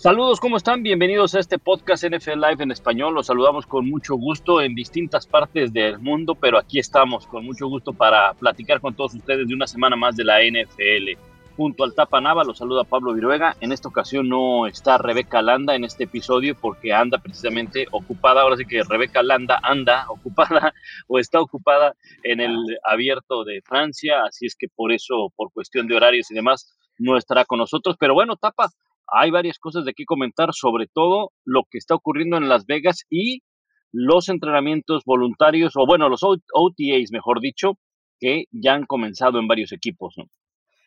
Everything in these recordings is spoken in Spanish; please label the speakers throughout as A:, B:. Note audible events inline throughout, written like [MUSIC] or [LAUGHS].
A: Saludos, ¿cómo están? Bienvenidos a este podcast NFL Live en español. Los saludamos con mucho gusto en distintas partes del mundo, pero aquí estamos con mucho gusto para platicar con todos ustedes de una semana más de la NFL. Junto al Tapa Nava los saluda Pablo Viruega. En esta ocasión no está Rebeca Landa en este episodio porque anda precisamente ocupada. Ahora sí que Rebeca Landa anda [LAUGHS] ocupada o está ocupada en el abierto de Francia, así es que por eso, por cuestión de horarios y demás, no estará con nosotros. Pero bueno, Tapa, hay varias cosas de qué comentar, sobre todo lo que está ocurriendo en Las Vegas y los entrenamientos voluntarios, o bueno, los OTAs, mejor dicho, que ya han comenzado en varios equipos.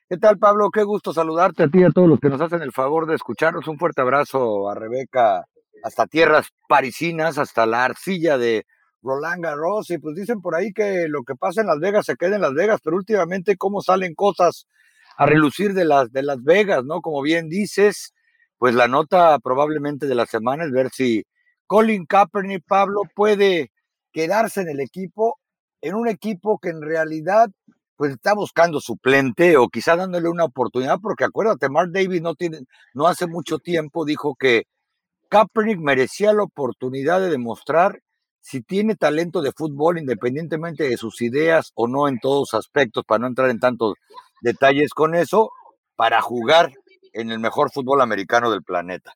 B: ¿Qué tal, Pablo? Qué gusto saludarte a ti y a todos los que nos hacen el favor de escucharnos. Un fuerte abrazo a Rebeca, hasta tierras parisinas, hasta la arcilla de Roland Garros. Y pues dicen por ahí que lo que pasa en Las Vegas se queda en Las Vegas, pero últimamente cómo salen cosas a relucir de las, de Las Vegas, ¿no? Como bien dices, pues la nota probablemente de la semana es ver si Colin Kaepernick, Pablo, puede quedarse en el equipo, en un equipo que en realidad pues está buscando suplente o quizá dándole una oportunidad, porque acuérdate, Mark Davis no tiene, no hace mucho tiempo dijo que Kaepernick merecía la oportunidad de demostrar si tiene talento de fútbol, independientemente de sus ideas o no en todos aspectos, para no entrar en tantos detalles con eso, para jugar en el mejor fútbol americano del planeta.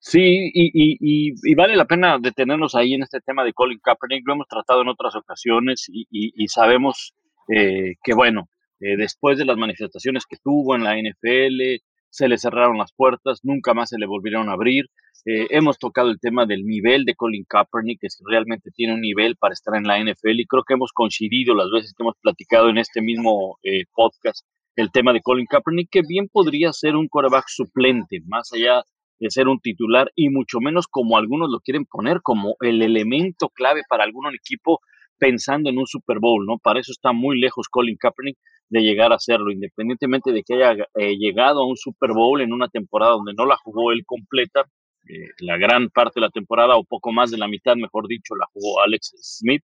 A: Sí, y, y, vale la pena detenernos ahí en este tema de Colin Kaepernick. Lo hemos tratado en otras ocasiones y, sabemos eh, que, bueno, eh, después de las manifestaciones que tuvo en la NFL, se le cerraron las puertas, nunca más se le volvieron a abrir. Eh, hemos tocado el tema del nivel de Colin Kaepernick, que realmente tiene un nivel para estar en la NFL y creo que hemos coincidido las veces que hemos platicado en este mismo podcast el tema de Colin Kaepernick, que bien podría ser un quarterback suplente, más allá de ser un titular y mucho menos como algunos lo quieren poner como el elemento clave para algún equipo pensando en un Super Bowl, ¿no? Para eso está muy lejos Colin Kaepernick de llegar a hacerlo, independientemente de que haya eh, llegado a un Super Bowl en una temporada donde no la jugó él completa, eh, la gran parte de la temporada o poco más de la mitad, mejor dicho, la jugó Alex Smith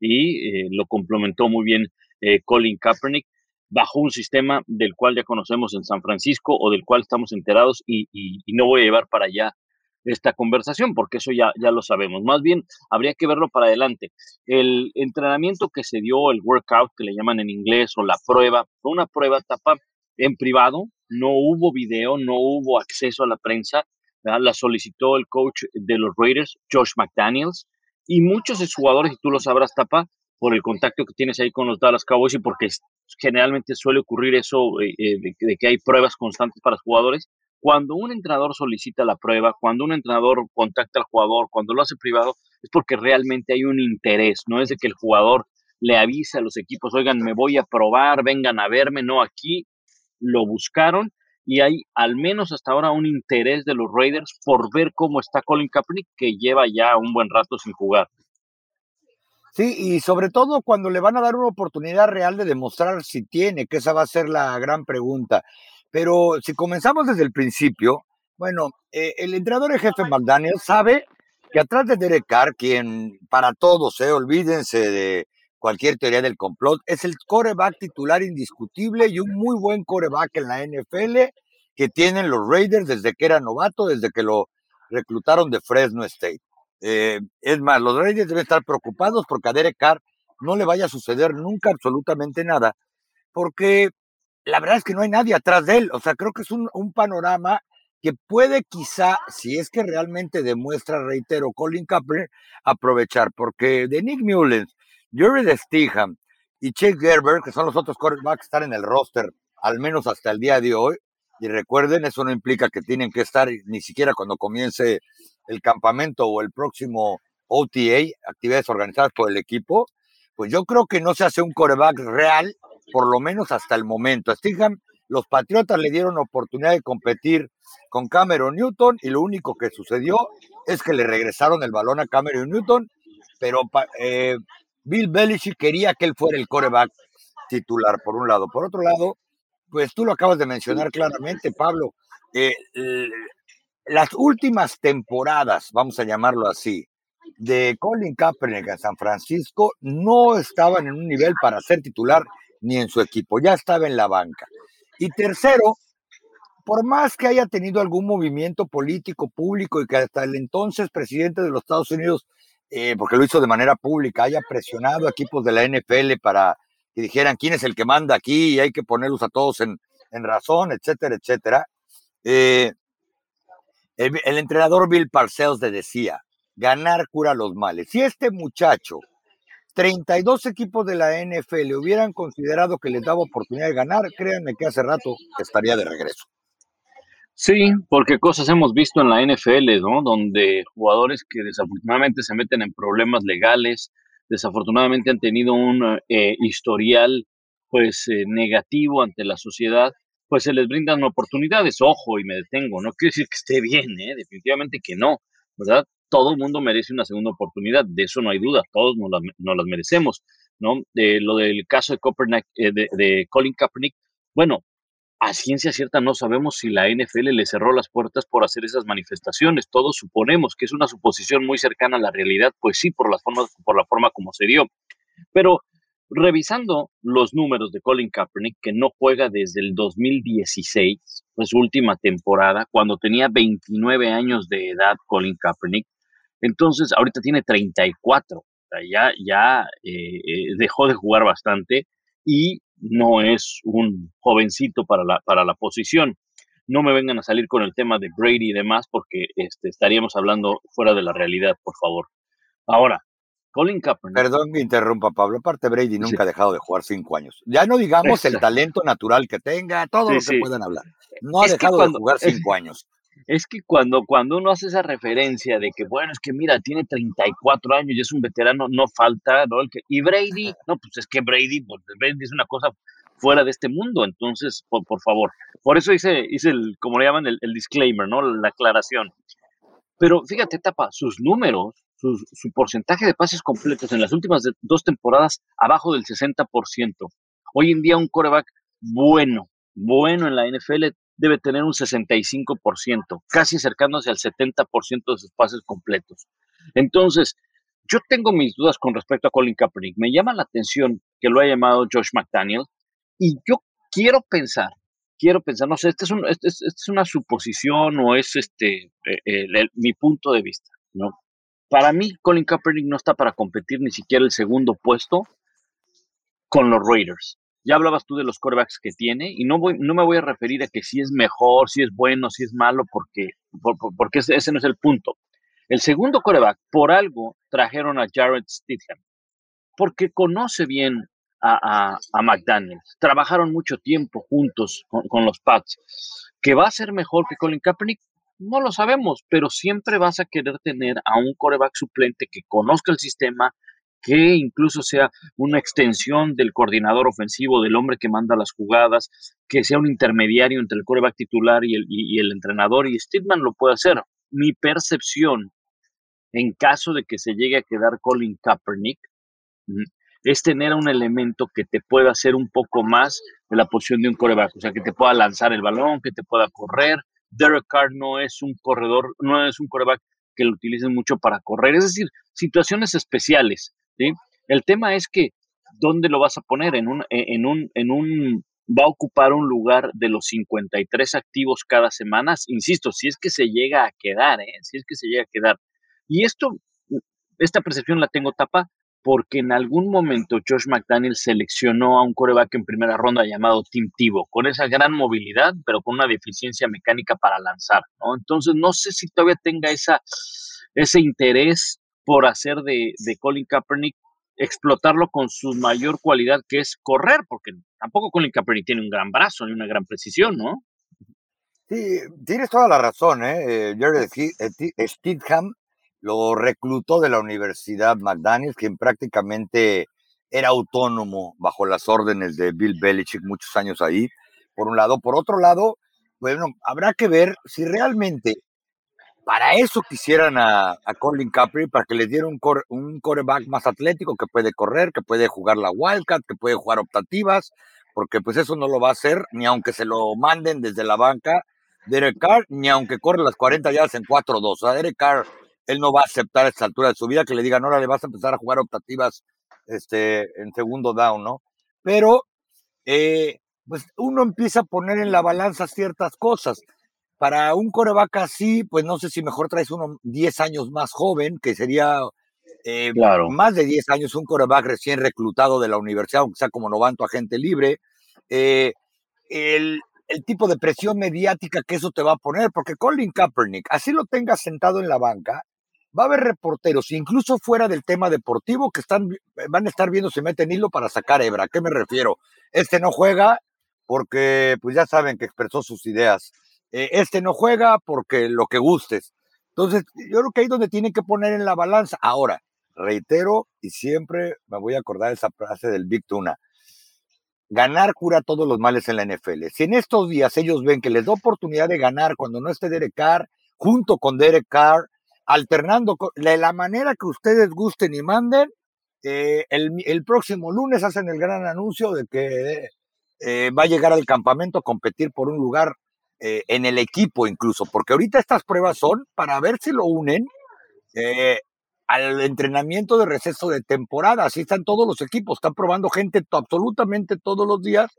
A: y eh, lo complementó muy bien Colin Kaepernick bajo un sistema del cual ya conocemos en San Francisco o del cual estamos enterados y, no voy a llevar para allá esta conversación porque eso ya, ya lo sabemos. Más bien, habría que verlo para adelante. El entrenamiento que se dio, el workout que le llaman en inglés o la prueba, fue una prueba tapa en privado, no hubo video, no hubo acceso a la prensa, la solicitó el coach de los Raiders, Josh McDaniels, y muchos jugadores, y tú lo sabrás, Tapa, por el contacto que tienes ahí con los Dallas Cowboys y porque generalmente suele ocurrir eso eh, eh, de, que hay pruebas constantes para los jugadores. Cuando un entrenador solicita la prueba, cuando un entrenador contacta al jugador, cuando lo hace privado, es porque realmente hay un interés, no es de que el jugador le avise a los equipos, oigan, me voy a probar, vengan a verme, no, aquí lo buscaron y hay al menos hasta ahora un interés de los Raiders por ver cómo está Colin Kaepernick, que lleva ya un buen rato sin jugar.
B: Sí, y sobre todo cuando le van a dar una oportunidad real de demostrar si tiene, que esa va a ser la gran pregunta. Pero si comenzamos desde el principio, bueno, eh, el entrenador en jefe McDaniel sabe que atrás de Derek Carr, quien para todos, eh, olvídense de cualquier teoría del complot, es el coreback titular indiscutible y un muy buen coreback en la NFL que tienen los Raiders desde que era novato, desde que lo reclutaron de Fresno State. Eh, es más, los Raiders deben estar preocupados porque a Derek Carr no le vaya a suceder nunca absolutamente nada, porque la verdad es que no hay nadie atrás de él. O sea, creo que es un, panorama que puede quizá, si es que realmente demuestra, reitero, Colin Kaepernick, aprovechar, porque de Nick Mullens, Jared Stiham y Chase Gerber, que son los otros quarterbacks que están en el roster, al menos hasta el día de hoy, y recuerden, eso no implica que tienen que estar ni siquiera cuando comience el campamento o el próximo OTA, actividades organizadas por el equipo, pues yo creo que no se hace un coreback real, por lo menos hasta el momento. A Stingham, los Patriotas le dieron oportunidad de competir con Cameron Newton y lo único que sucedió es que le regresaron el balón a Cameron Newton, pero eh, Bill Belichick quería que él fuera el coreback titular, por un lado. Por otro lado, pues tú lo acabas de mencionar claramente, Pablo. Eh, las últimas temporadas, vamos a llamarlo así, de Colin Kaepernick en San Francisco no estaban en un nivel para ser titular ni en su equipo, ya estaba en la banca. Y tercero, por más que haya tenido algún movimiento político público y que hasta el entonces presidente de los Estados Unidos, eh, porque lo hizo de manera pública, haya presionado a equipos de la NFL para que dijeran quién es el que manda aquí y hay que ponerlos a todos en, razón, etcétera, etcétera. Eh, el, el, entrenador Bill Parcells le decía, ganar cura los males. Si este muchacho 32 equipos de la NFL hubieran considerado que les daba oportunidad de ganar, créanme que hace rato estaría de regreso.
A: Sí, porque cosas hemos visto en la NFL, ¿no? Donde jugadores que desafortunadamente se meten en problemas legales, desafortunadamente han tenido un eh, historial pues eh, negativo ante la sociedad, pues se les brindan oportunidades. Ojo, y me detengo, no quiero decir que esté bien, ¿eh? definitivamente que no, ¿verdad? Todo el mundo merece una segunda oportunidad, de eso no hay duda, todos nos, las merecemos, ¿no? De lo del caso de, eh, de, Colin Kaepernick, bueno, a ciencia cierta no sabemos si la NFL le cerró las puertas por hacer esas manifestaciones. Todos suponemos que es una suposición muy cercana a la realidad, pues sí, por la forma, por la forma como se dio. Pero revisando los números de Colin Kaepernick, que no juega desde el 2016, pues última temporada, cuando tenía 29 años de edad, Colin Kaepernick, entonces, ahorita tiene 34, o sea, ya, ya eh, eh, dejó de jugar bastante y no es un jovencito para la, para la posición. No me vengan a salir con el tema de Brady y demás porque este, estaríamos hablando fuera de la realidad, por favor. Ahora, Colin Kaepernick.
B: Perdón que interrumpa, Pablo. Aparte, Brady nunca ha dejado de jugar cinco años. Ya no digamos el talento natural que tenga, todo lo que puedan hablar. No ha dejado de jugar cinco años
A: es que cuando, cuando uno hace esa referencia de que, bueno, es que mira, tiene 34 años y es un veterano, no falta, ¿no? y Brady, no, pues es que Brady, pues Brady es una cosa fuera de este mundo, entonces, por, por favor. Por eso hice, hice el, como le llaman, el, disclaimer, ¿no? La aclaración. Pero fíjate, Tapa, sus números, su, su porcentaje de pases completos en las últimas dos temporadas abajo del 60%. Hoy en día un coreback bueno, bueno en la NFL debe tener un 65%, casi acercándose al 70% de sus pases completos. Entonces, yo tengo mis dudas con respecto a Colin Kaepernick. Me llama la atención que lo haya llamado Josh McDaniel y yo quiero pensar, quiero pensar, no sé, esta es, este es, es, una suposición o es este eh, mi punto de vista, ¿no? Para mí, Colin Kaepernick no está para competir ni siquiera el segundo puesto con los Raiders. Ya hablabas tú de los corebacks que tiene y no, voy, no me voy a referir a que si es mejor, si es bueno, si es malo, porque, porque ese, no es el punto. El segundo coreback, por algo, trajeron a Jared Stidham, porque conoce bien a, a. Trabajaron mucho tiempo juntos con, los Pats. ¿Que va a ser mejor que Colin Kaepernick? No lo sabemos, pero siempre vas a querer tener a un coreback suplente que conozca el sistema, que incluso sea una extensión del coordinador ofensivo, del hombre que manda las jugadas, que sea un intermediario entre el coreback titular y el, y, el entrenador, y Steedman lo puede hacer. Mi percepción, en caso de que se llegue a quedar Colin Kaepernick, mm, es tener un elemento que te pueda hacer un poco más de la posición de un coreback, o sea, que te pueda lanzar el balón, que te pueda correr. Derek Carr no es un corredor, no es un coreback que lo utilicen mucho para correr, es decir, situaciones especiales. El tema es que, ¿dónde lo vas a poner? En un, e, en un, en un, va a ocupar un lugar de los 53 activos cada semana, insisto, si es que se llega a quedar, ¿eh? si es que se llega a quedar. Y esto, esta percepción la tengo tapa porque en algún momento Josh McDaniel seleccionó a un coreback en primera ronda llamado Tim Tebow, con esa gran movilidad, pero con una deficiencia mecánica para lanzar. Entonces, no sé si todavía tenga esa, ese interés por hacer de, Colin Kaepernick, explotarlo con su mayor cualidad, que es correr, porque tampoco Colin Kaepernick tiene un gran brazo ni una gran precisión, ¿no?
B: Sí, tienes toda la razón, ¿eh? eh Jared eh, Stidham lo reclutó de la Universidad McDaniels, quien prácticamente era autónomo bajo las órdenes de Bill Belichick muchos años ahí, por un lado. Por otro lado, bueno, habrá que ver si realmente para eso quisieran a, Colin Capri, para que les diera un, core, un coreback más atlético, que puede correr, que puede jugar la Wildcat, que puede jugar optativas, porque pues eso no lo va a hacer, ni aunque se lo manden desde la banca Derek Carr, ni aunque corre las 40 yardas en 4-2. O sea, Derek Carr, él no va a aceptar a esta altura de su vida que le digan, ahora le vas a empezar a jugar optativas este, en segundo down, ¿no? Pero eh, pues uno empieza a poner en la balanza ciertas cosas. Para un coreback así, pues no sé si mejor traes uno 10 años más joven, que sería eh, más de 10 años un coreback recién reclutado de la universidad, aunque sea como novato agente libre. Eh, el, el, tipo de presión mediática que eso te va a poner, porque Colin Kaepernick, así lo tengas sentado en la banca, va a haber reporteros, incluso fuera del tema deportivo, que están, van a estar viendo si meten hilo para sacar hebra. ¿A qué me refiero? Este no juega porque, pues ya saben que expresó sus ideas. Eh, este no juega porque lo que gustes. Entonces, yo creo que ahí es donde tienen que poner en la balanza. Ahora, reitero y siempre me voy a acordar esa frase del Big Tuna. Ganar cura todos los males en la NFL. Si en estos días ellos ven que les da oportunidad de ganar cuando no esté Derek Carr, junto con Derek Carr, alternando de la manera que ustedes gusten y manden, eh, el, próximo lunes hacen el gran anuncio de que eh, va a llegar al campamento a competir por un lugar eh, en el equipo incluso, porque ahorita estas pruebas son para ver si lo unen al entrenamiento de receso de temporada. Así están todos los equipos, están probando gente absolutamente todos los días.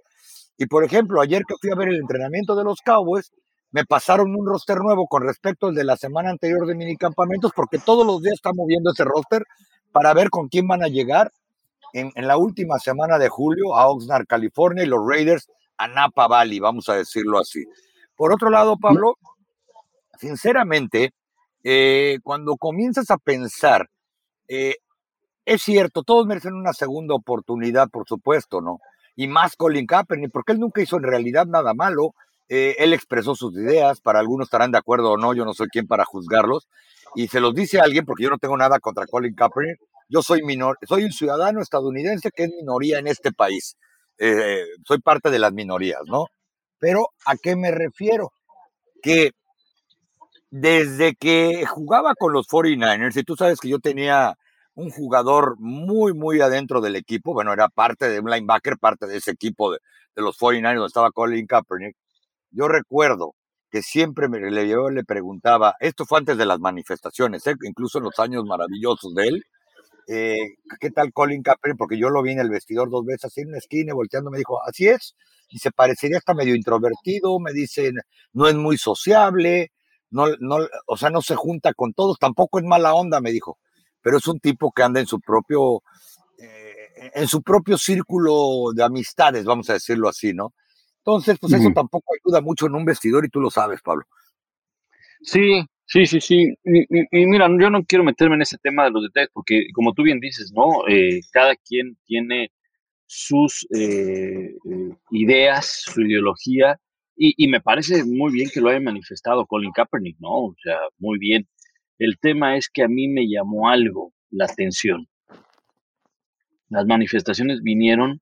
B: Y por ejemplo, ayer que fui a ver el entrenamiento de los Cowboys, me pasaron un roster nuevo con respecto al de la semana anterior de minicampamentos, porque todos los días están moviendo ese roster para ver con quién van a llegar en, la última semana de julio a Oxnard, California, y los Raiders a Napa Valley, vamos a decirlo así. Por otro lado, Pablo, sinceramente, eh, cuando comienzas a pensar, eh, es cierto, todos merecen una segunda oportunidad, por supuesto, ¿no? Y más Colin Kaepernick, porque él nunca hizo en realidad nada malo. Eh, él expresó sus ideas, para algunos estarán de acuerdo o no, yo no soy quien para juzgarlos, y se los dice a alguien porque yo no tengo nada contra Colin Kaepernick, yo soy minor, soy un ciudadano estadounidense que es minoría en este país, soy parte de las minorías, ¿no? Pero ¿a qué me refiero? Que desde que jugaba con los 49ers, y tú sabes que yo tenía un jugador muy, muy adentro del equipo, bueno, era parte de un linebacker, parte de ese equipo de, de los 49ers donde estaba Colin Kaepernick, yo recuerdo que siempre me, le, yo le preguntaba, esto fue antes de las manifestaciones, ¿eh? incluso en los años maravillosos de él, eh, ¿qué tal Colin Kaepernick? Porque yo lo vi en el vestidor dos veces, así en una esquina, volteando, me dijo, así es, y se parecería hasta medio introvertido, me dicen, no es muy sociable, no, no, o sea, no se junta con todos, tampoco es mala onda, me dijo, pero es un tipo que anda en su propio, eh, en su propio círculo de amistades, vamos a decirlo así, ¿no? Entonces, pues eso tampoco ayuda mucho en un vestidor y tú lo sabes, Pablo.
A: Sí, sí, sí, sí. Y, mira, yo no quiero meterme en ese tema de los detalles porque, como tú bien dices, ¿no? Eh, cada quien tiene sus eh, eh, ideas, su ideología, y, y, me parece muy bien que lo haya manifestado Colin Kaepernick, ¿no? O sea, muy bien. El tema es que a mí me llamó algo la atención. Las manifestaciones vinieron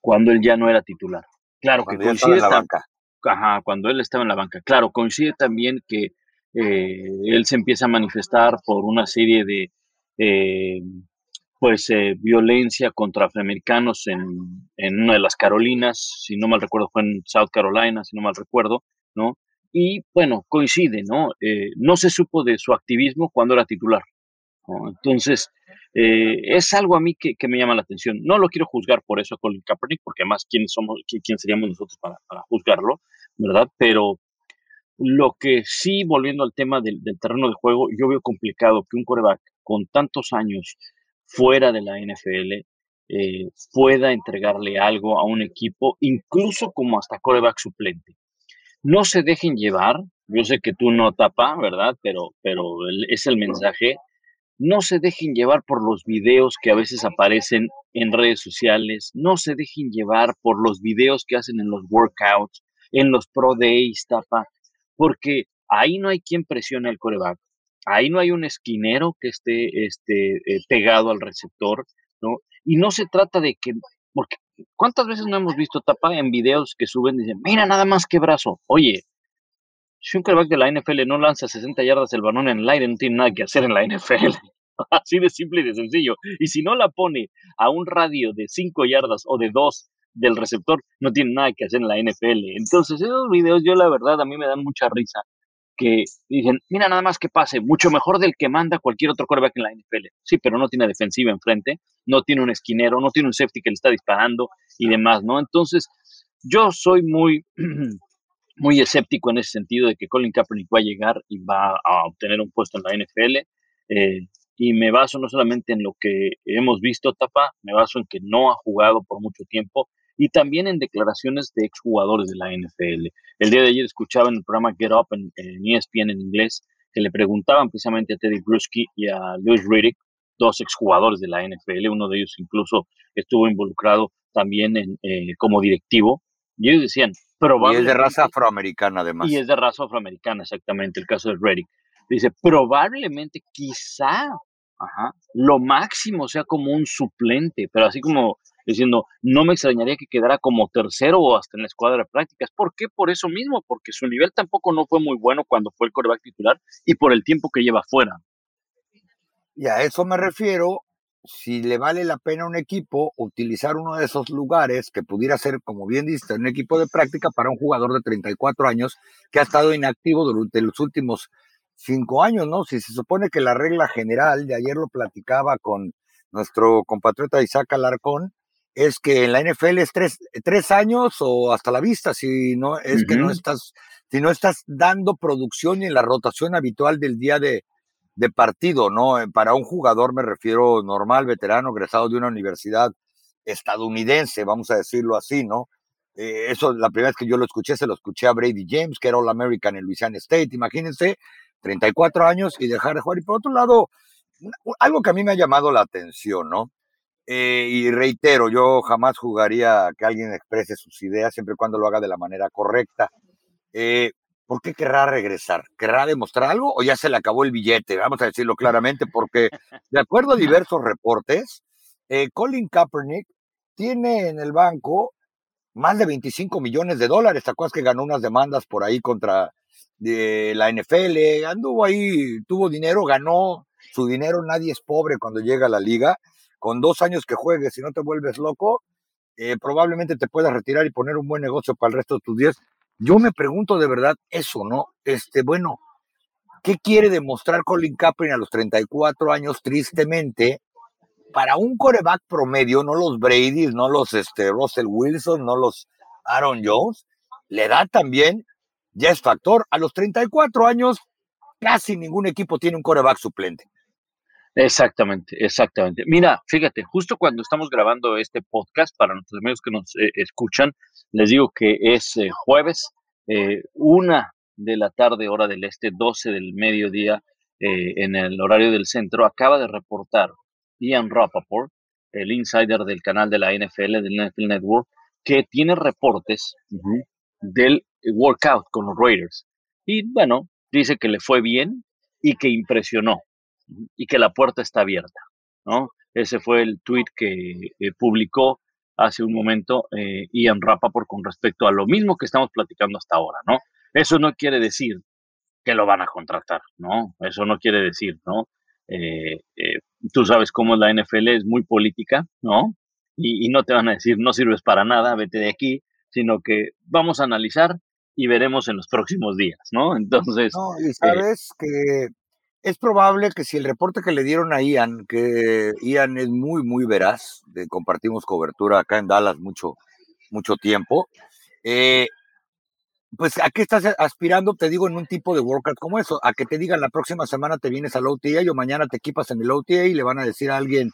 A: cuando él ya no era titular. Claro que coincide. la banca. Ajá, cuando él estaba en la banca. Claro, coincide también que eh, él se empieza a manifestar por una serie de eh, pues eh, violencia contra afroamericanos en, en, una de las Carolinas, si no mal recuerdo fue en South Carolina, si no mal recuerdo, ¿no? Y bueno, coincide, ¿no? no se supo de su activismo cuando era titular. Entonces, eh, es algo a mí que, me llama la atención. No lo quiero juzgar por eso a Colin Kaepernick, porque además, ¿quién, somos, quién seríamos nosotros para, juzgarlo? ¿Verdad? Pero lo que sí, volviendo al tema del, terreno de juego, yo veo complicado que un coreback con tantos años fuera de la NFL eh, pueda entregarle algo a un equipo, incluso como hasta coreback suplente. No se dejen llevar, yo sé que tú no tapa, ¿verdad? Pero, pero es el mensaje no se dejen llevar por los videos que a veces aparecen en redes sociales, no se dejen llevar por los videos que hacen en los workouts, en los pro days, tapa, porque ahí no hay quien presione al coreback, ahí no hay un esquinero que esté este, eh, pegado al receptor, ¿no? Y no se trata de que, porque ¿cuántas veces no hemos visto tapa en videos que suben y dicen, mira nada más que brazo? Oye, si un quarterback de la NFL no lanza 60 yardas el balón en el aire, no tiene nada que hacer en la NFL. [LAUGHS] Así de simple y de sencillo. Y si no la pone a un radio de 5 yardas o de 2 del receptor, no tiene nada que hacer en la NFL. Entonces, esos videos, yo la verdad, a mí me dan mucha risa. Que dicen, mira nada más que pase, mucho mejor del que manda cualquier otro quarterback en la NFL. Sí, pero no tiene defensiva enfrente, no tiene un esquinero, no tiene un safety que le está disparando y demás, ¿no? Entonces, yo soy muy, [CLEARS THROAT] muy escéptico en ese sentido de que Colin Kaepernick va a llegar y va a obtener un puesto en la NFL. Eh, y me baso no solamente en lo que hemos visto, Tapa, me baso en que no ha jugado por mucho tiempo y también en declaraciones de exjugadores de la NFL. El día de ayer escuchaba en el programa Get Up en, ESPN en inglés que le preguntaban precisamente a Teddy Bruschi y a Louis Riddick, dos exjugadores de la NFL, uno de ellos incluso estuvo involucrado también en, eh, como directivo, y ellos decían,
B: probablemente... Y es de raza afroamericana además.
A: Y es de raza afroamericana, exactamente, el caso de Riddick. Dice, probablemente, quizá, ajá, lo máximo sea como un suplente, pero así como diciendo, no me extrañaría que quedara como tercero o hasta en la escuadra de prácticas. ¿Por qué? Por eso mismo, porque su nivel tampoco no fue muy bueno cuando fue el coreback titular y por el tiempo que lleva fuera.
B: Y a eso me refiero, si le vale la pena a un equipo utilizar uno de esos lugares que pudiera ser, como bien dice, un equipo de práctica para un jugador de 34 años que ha estado inactivo durante los últimos cinco años, ¿no? Si se supone que la regla general, de ayer lo platicaba con nuestro compatriota Isaac Alarcón, es que en la NFL es tres, tres años o hasta la vista, si no es que no estás, si no estás dando producción en la rotación habitual del día de, de partido, ¿no? Eh, para un jugador me refiero normal, veterano, egresado de una universidad estadounidense, vamos a decirlo así, ¿no? Eh, eso, la primera vez que yo lo escuché, se lo escuché a Brady James, que era All American en Louisiana State, imagínense, 34 años y dejar de jugar. Y por otro lado, algo que a mí me ha llamado la atención, ¿no? Eh, y reitero, yo jamás jugaría que alguien exprese sus ideas siempre y cuando lo haga de la manera correcta. Eh, ¿Por qué querrá regresar? ¿Querrá demostrar algo o ya se le acabó el billete? Vamos a decirlo claramente, porque de acuerdo a diversos reportes, eh, Colin Kaepernick tiene en el banco más de 25 millones de dólares. ¿Te acuerdas que ganó unas demandas por ahí contra de la NFL? Anduvo ahí, tuvo dinero, ganó su dinero. Nadie es pobre cuando llega a la liga con dos años que juegues y no te vuelves loco, eh, probablemente te puedas retirar y poner un buen negocio para el resto de tus días. Yo me pregunto de verdad eso, ¿no? Este, bueno, ¿qué quiere demostrar Colin Kaepernick a los 34 años, tristemente, para un coreback promedio, no los Brady, no los este, Russell Wilson, no los Aaron Jones, le da también, ya es factor, a los 34 años casi ningún equipo tiene un coreback suplente.
A: Exactamente, exactamente. Mira, fíjate, justo cuando estamos grabando este podcast, para nuestros amigos que nos eh, escuchan, les digo que es eh, jueves, eh, una de la tarde, hora del este, 12 del mediodía, en el horario del centro, acaba de reportar Ian Rappaport, el insider del canal de la NFL, del NFL Network, que tiene reportes del workout con los Raiders. Y bueno, dice que le fue bien y que impresionó y que la puerta está abierta, ¿no? Ese fue el tweet que eh, publicó hace un momento eh, Ian Rappaport con respecto a lo mismo que estamos platicando hasta ahora, ¿no? Eso no quiere decir que lo van a contratar, ¿no? Eso no quiere decir, ¿no? Eh, eh, tú sabes cómo la NFL es muy política, ¿no? Y, y, no te van a decir, no sirves para nada, vete de aquí, sino que vamos a analizar y veremos en los próximos días, ¿no? Entonces...
B: No, y sabes que es probable que si el reporte que le dieron a Ian, que Ian es muy, muy veraz, de, compartimos cobertura acá en Dallas mucho, mucho tiempo, eh, pues a qué estás aspirando, te digo, en un tipo de workout como eso, a que te digan la próxima semana te vienes al OTA o mañana te equipas en el OTA y le van a decir a alguien,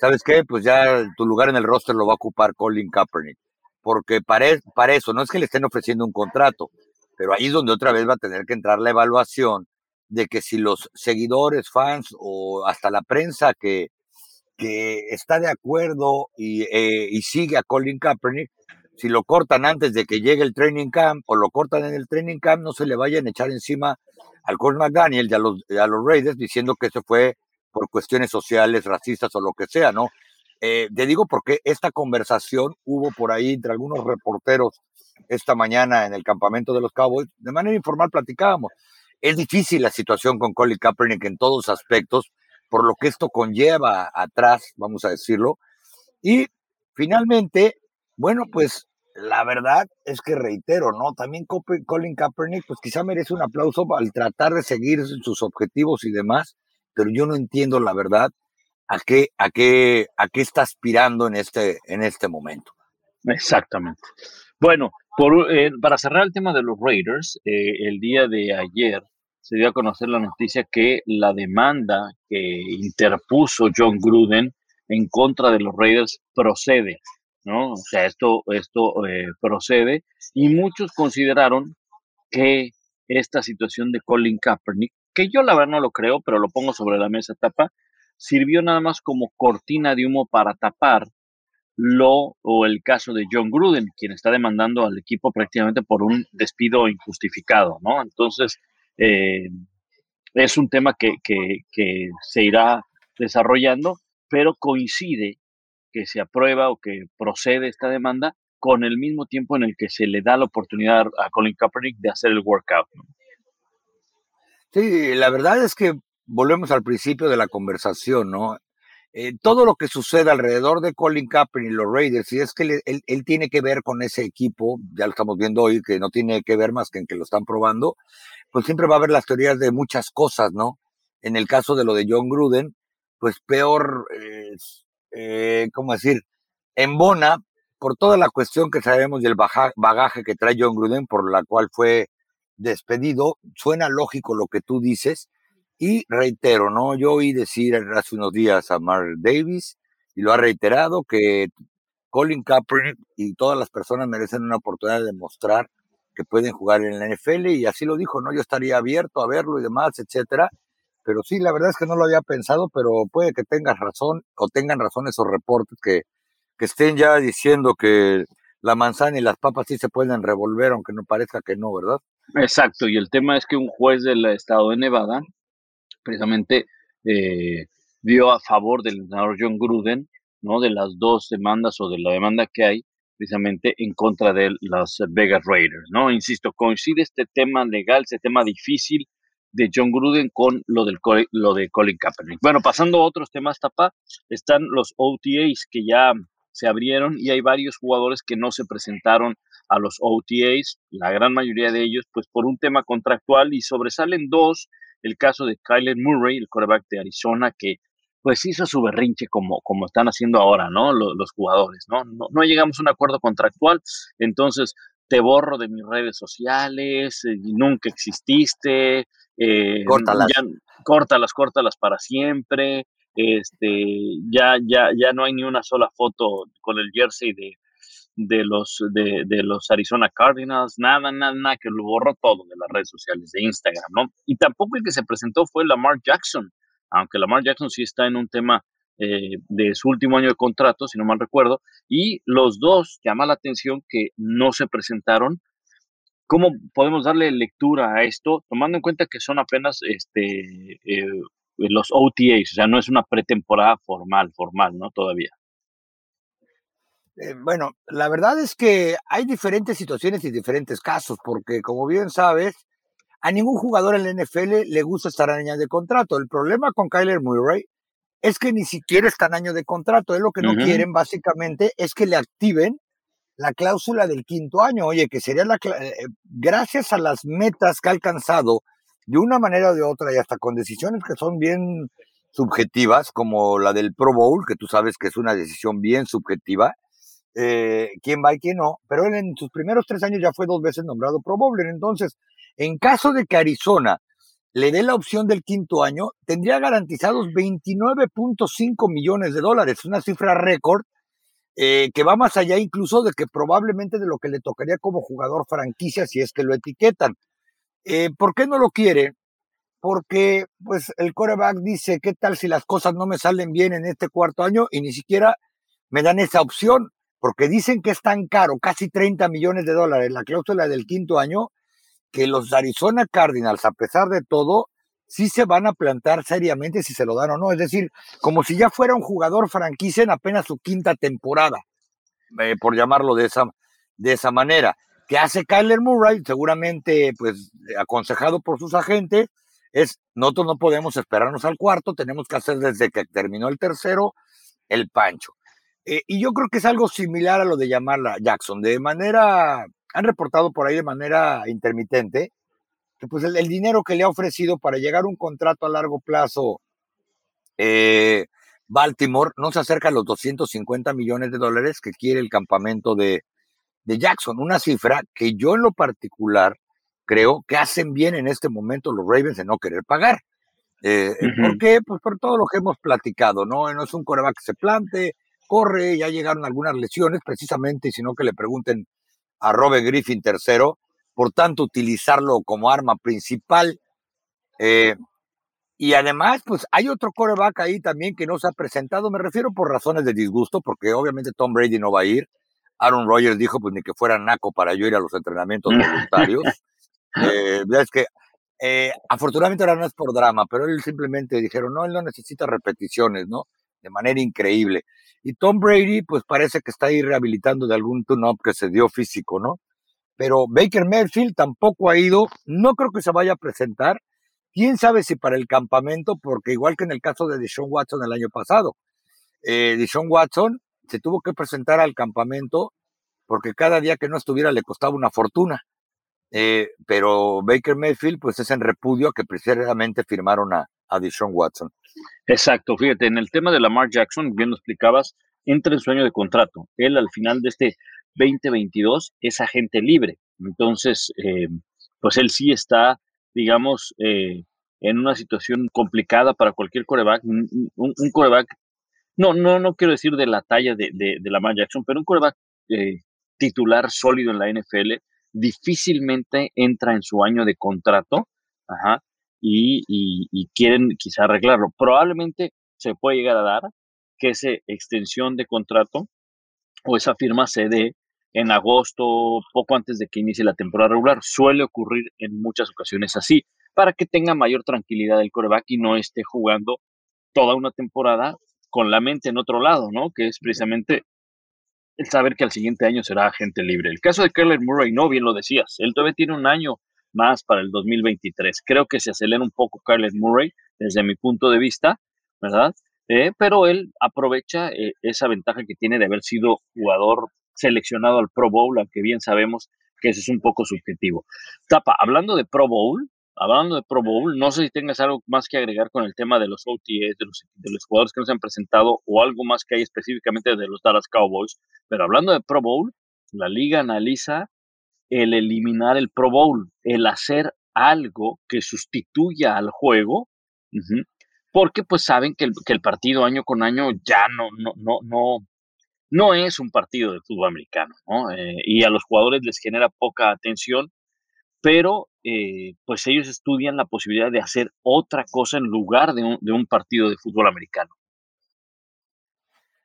B: ¿sabes qué? Pues ya tu lugar en el roster lo va a ocupar Colin Kaepernick. Porque para, para eso, no es que le estén ofreciendo un contrato, pero ahí es donde otra vez va a tener que entrar la evaluación de que si los seguidores, fans o hasta la prensa que, que está de acuerdo y, eh, y, sigue a Colin Kaepernick, si lo cortan antes de que llegue el training camp o lo cortan en el training camp, no se le vayan a echar encima al Coach McDaniel y a los, a los Raiders diciendo que eso fue por cuestiones sociales, racistas o lo que sea, ¿no? Eh, te digo porque esta conversación hubo por ahí entre algunos reporteros esta mañana en el campamento de los Cowboys, de manera informal platicábamos. Es difícil la situación con Colin Kaepernick en todos aspectos, por lo que esto conlleva atrás, vamos a decirlo. Y finalmente, bueno, pues la verdad es que reitero, ¿no? También Colin Kaepernick, pues quizá merece un aplauso al tratar de seguir sus objetivos y demás, pero yo no entiendo la verdad a qué, a qué, a qué está aspirando en este, en este momento.
A: Exactamente. Bueno, por, eh, para cerrar el tema de los Raiders, eh, el día de ayer se dio a conocer la noticia que la demanda que interpuso John Gruden en contra de los Raiders procede, ¿no? O sea, esto, esto eh, procede y muchos consideraron que esta situación de Colin Kaepernick, que yo la verdad no lo creo, pero lo pongo sobre la mesa tapa, sirvió nada más como cortina de humo para tapar lo o el caso de John Gruden, quien está demandando al equipo prácticamente por un despido injustificado, ¿no? Entonces, eh, es un tema que, que, se irá desarrollando, pero coincide que se aprueba o que procede esta demanda con el mismo tiempo en el que se le da la oportunidad a Colin Kaepernick de hacer el workout.
B: Sí, la verdad es que volvemos al principio de la conversación, ¿no? Eh, todo lo que sucede alrededor de Colin Kaepernick y los Raiders, y es que él, tiene que ver con ese equipo, ya lo estamos viendo hoy, que no tiene que ver más que en que lo están probando, pues siempre va a haber las teorías de muchas cosas, ¿no? En el caso de lo de John Gruden, pues peor, eh, ¿cómo decir? En Bona, por toda la cuestión que sabemos del bagaje que trae John Gruden, por la cual fue despedido, suena lógico lo que tú dices, y reitero, ¿no? Yo oí decir hace unos días a Mark Davis, y lo ha reiterado, que Colin Kaepernick y todas las personas merecen una oportunidad de mostrar que pueden jugar en la NFL y así lo dijo, ¿no? Yo estaría abierto a verlo y demás, etcétera. Pero sí, la verdad es que no lo había pensado, pero puede que tengas razón o tengan razón esos reportes que, que estén ya diciendo que la manzana y las papas sí se pueden revolver, aunque no parezca que no, ¿verdad?
A: Exacto, y el tema es que un juez del estado de Nevada precisamente eh, dio a favor del entrenador John Gruden, ¿no? De las dos demandas o de la demanda que hay, precisamente en contra de las Vegas Raiders, ¿no? Insisto, coincide este tema legal, este tema difícil de John Gruden con lo, del, lo de Colin Kaepernick. Bueno, pasando a otros temas, Tapa, están los OTAs que ya se abrieron y hay varios jugadores que no se presentaron a los OTAs, la gran mayoría de ellos, pues por un tema contractual y sobresalen dos, el caso de Kyler Murray, el quarterback de Arizona, que pues hizo su berrinche como, como están haciendo ahora, ¿no? Los, jugadores, ¿no? ¿no? ¿no? llegamos a un acuerdo contractual, entonces te borro de mis redes sociales, eh, nunca exististe, eh,
B: córtalas.
A: Ya, córtalas, córtalas para siempre, este, ya, ya, ya no hay ni una sola foto con el jersey de, de los, de, de, los Arizona Cardinals, nada, nada, nada, que lo borró todo de las redes sociales, de Instagram, ¿no? Y tampoco el que se presentó fue Lamar Jackson, aunque Lamar Jackson sí está en un tema eh, de su último año de contrato, si no mal recuerdo, y los dos llama la atención que no se presentaron. ¿Cómo podemos darle lectura a esto, tomando en cuenta que son apenas este, eh, los OTAs, o sea, no es una pretemporada formal, formal, ¿no? Todavía.
B: Eh, bueno, la verdad es que hay diferentes situaciones y diferentes casos, porque como bien sabes, a ningún jugador en la NFL le gusta estar en año de contrato. El problema con Kyler Murray es que ni siquiera está en año de contrato. Es lo que no quieren, básicamente, es que le activen la cláusula del quinto año. Oye, que sería la. Eh, eh, gracias a las metas que ha alcanzado de una manera o de otra y hasta con decisiones que son bien subjetivas, como la del Pro Bowl, que tú sabes que es una decisión bien subjetiva, eh, quién va y quién no, pero él en sus primeros tres años ya fue dos veces nombrado Pro Bowler. Entonces, en caso de que Arizona le dé la opción del quinto año, tendría garantizados 29.5 millones de dólares, una cifra récord eh, que va más allá incluso de que probablemente de lo que le tocaría como jugador franquicia si es que lo etiquetan. Eh, ¿Por qué no lo quiere? Porque pues el coreback dice, ¿qué tal si las cosas no me salen bien en este cuarto año y ni siquiera me dan esa opción? Porque dicen que es tan caro, casi 30 millones de dólares, la cláusula del quinto año, que los Arizona Cardinals, a pesar de todo, sí se van a plantar seriamente si se lo dan o no. Es decir, como si ya fuera un jugador franquicia en apenas su quinta temporada, eh, por llamarlo de esa, de esa manera. Que hace Kyler Murray, seguramente pues aconsejado por sus agentes, es nosotros no podemos esperarnos al cuarto, tenemos que hacer desde que terminó el tercero el pancho. Eh, y yo creo que es algo similar a lo de llamarla Jackson. De manera han reportado por ahí de manera intermitente que pues el, dinero que le ha ofrecido para llegar a un contrato a largo plazo eh, Baltimore no se acerca a los 250 millones de dólares que quiere el campamento de, de Jackson, una cifra que yo en lo particular creo que hacen bien en este momento los Ravens de no querer pagar. Eh, ¿Por qué? Pues por todo lo que hemos platicado, ¿no? No es un coreback que se plante, corre, ya llegaron algunas lesiones precisamente, sino que le pregunten a Robert Griffin tercero, por tanto utilizarlo como arma principal. Eh, y además, pues hay otro coreback ahí también que no se ha presentado, me refiero por razones de disgusto, porque obviamente Tom Brady no va a ir. Aaron Rodgers dijo pues ni que fuera naco para yo ir a los entrenamientos voluntarios. [LAUGHS] eh, es que eh, afortunadamente ahora no es por drama, pero él simplemente dijeron, no, él no necesita repeticiones, ¿no? De manera increíble. Y Tom Brady, pues parece que está ahí rehabilitando de algún tune-up que se dio físico, ¿no? Pero Baker Mayfield tampoco ha ido, no creo que se vaya a presentar. Quién sabe si para el campamento, porque igual que en el caso de Deshaun Watson el año pasado, eh, Deshaun Watson se tuvo que presentar al campamento porque cada día que no estuviera le costaba una fortuna. Eh, pero Baker Mayfield, pues es en repudio a que precisamente firmaron a, a Deshaun Watson.
A: Exacto, fíjate, en el tema de Lamar Jackson, bien lo explicabas, entra en sueño de contrato. Él al final de este 2022 es agente libre. Entonces, eh, pues él sí está, digamos, eh, en una situación complicada para cualquier coreback. Un, coreback, no, no, no quiero decir de la talla de, de, de Lamar Jackson, pero un coreback titular sólido en la NFL difícilmente entra en su año de contrato y, quieren quizá arreglarlo. Probablemente se puede llegar a dar que esa extensión de contrato o esa firma se dé en agosto, poco antes de que inicie la temporada regular. Suele ocurrir en muchas ocasiones así, para que tenga mayor tranquilidad el coreback y no esté jugando toda una temporada con la mente en otro lado, ¿no? Que es precisamente el saber que al siguiente año será agente libre. El caso de Kyler Murray, no, bien lo decías, él todavía tiene un año más para el 2023. Creo que se acelera un poco Kyler Murray desde mi punto de vista, ¿verdad? Eh, pero él aprovecha eh, esa ventaja que tiene de haber sido jugador seleccionado al Pro Bowl, aunque bien sabemos que ese es un poco subjetivo. Tapa, hablando de Pro Bowl, hablando de Pro Bowl, no sé si tengas algo más que agregar con el tema de los OTAs, de los, de los jugadores que nos han presentado o algo más que hay específicamente de los Dallas Cowboys. Pero hablando de Pro Bowl, la liga analiza el eliminar el Pro Bowl, el hacer algo que sustituya al juego, porque pues saben que el, que partido año con año ya no, no, no, no, no es un partido de fútbol americano, ¿no? Eh, y a los jugadores les genera poca atención pero eh, pues ellos estudian la posibilidad de hacer otra cosa en lugar de un, de un, partido de fútbol americano.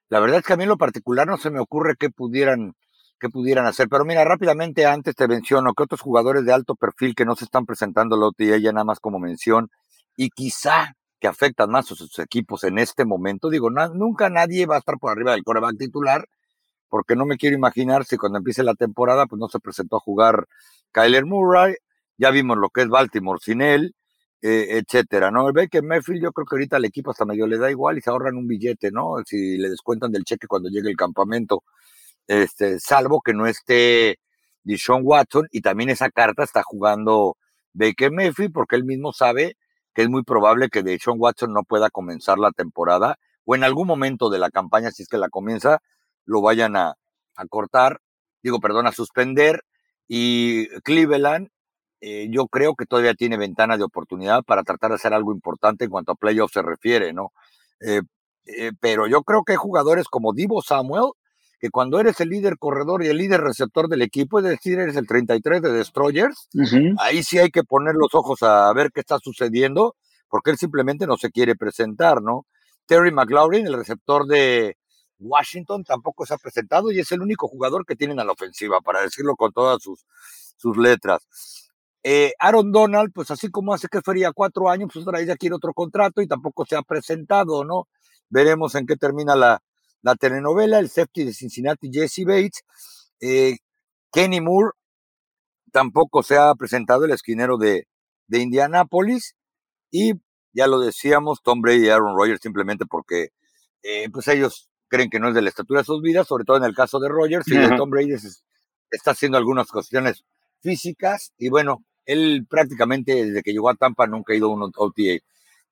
B: La verdad es que a mí en lo particular no se me ocurre qué pudieran, qué pudieran hacer, pero mira, rápidamente antes te menciono que otros jugadores de alto perfil que no se están presentando la OTA ya nada más como mención, y quizá que afectan más a sus equipos en este momento, digo, nunca nadie va a estar por arriba del coreback titular, porque no me quiero imaginar si cuando empiece la temporada pues no se presentó a jugar Kyler Murray, ya vimos lo que es Baltimore sin él, eh, etcétera, ¿no? El Baker Mayfield, yo creo que ahorita al equipo hasta medio le da igual y se ahorran un billete, ¿no? Si le descuentan del cheque cuando llegue el campamento, este, salvo que no esté Deshaun Watson y también esa carta está jugando Baker Mayfield porque él mismo sabe que es muy probable que Deshaun Watson no pueda comenzar la temporada o en algún momento de la campaña, si es que la comienza, lo vayan a, a cortar, digo, perdón, a suspender y Cleveland, eh, yo creo que todavía tiene ventana de oportunidad para tratar de hacer algo importante en cuanto a playoffs se refiere, ¿no? Eh, eh, pero yo creo que hay jugadores como Divo Samuel, que cuando eres el líder corredor y el líder receptor del equipo, es decir, eres el 33 de Destroyers, ahí sí hay que poner los ojos a ver qué está sucediendo, porque él simplemente no se quiere presentar, ¿no? Terry McLaurin, el receptor de, Washington tampoco se ha presentado y es el único jugador que tienen a la ofensiva, para decirlo con todas sus, sus letras. Eh, Aaron Donald, pues así como hace que feria cuatro años, pues ahora ya quiere otro contrato y tampoco se ha presentado, ¿no? Veremos en qué termina la, la telenovela. El safety de Cincinnati, Jesse Bates. Eh, Kenny Moore tampoco se ha presentado, el esquinero de, de Indianápolis. Y ya lo decíamos, Tom Brady y Aaron Rodgers simplemente porque eh, pues ellos creen que no es de la estatura de sus vidas, sobre todo en el caso de Rogers y de Tom Brady está haciendo algunas cuestiones físicas y bueno, él prácticamente desde que llegó a Tampa nunca ha ido a un OTA.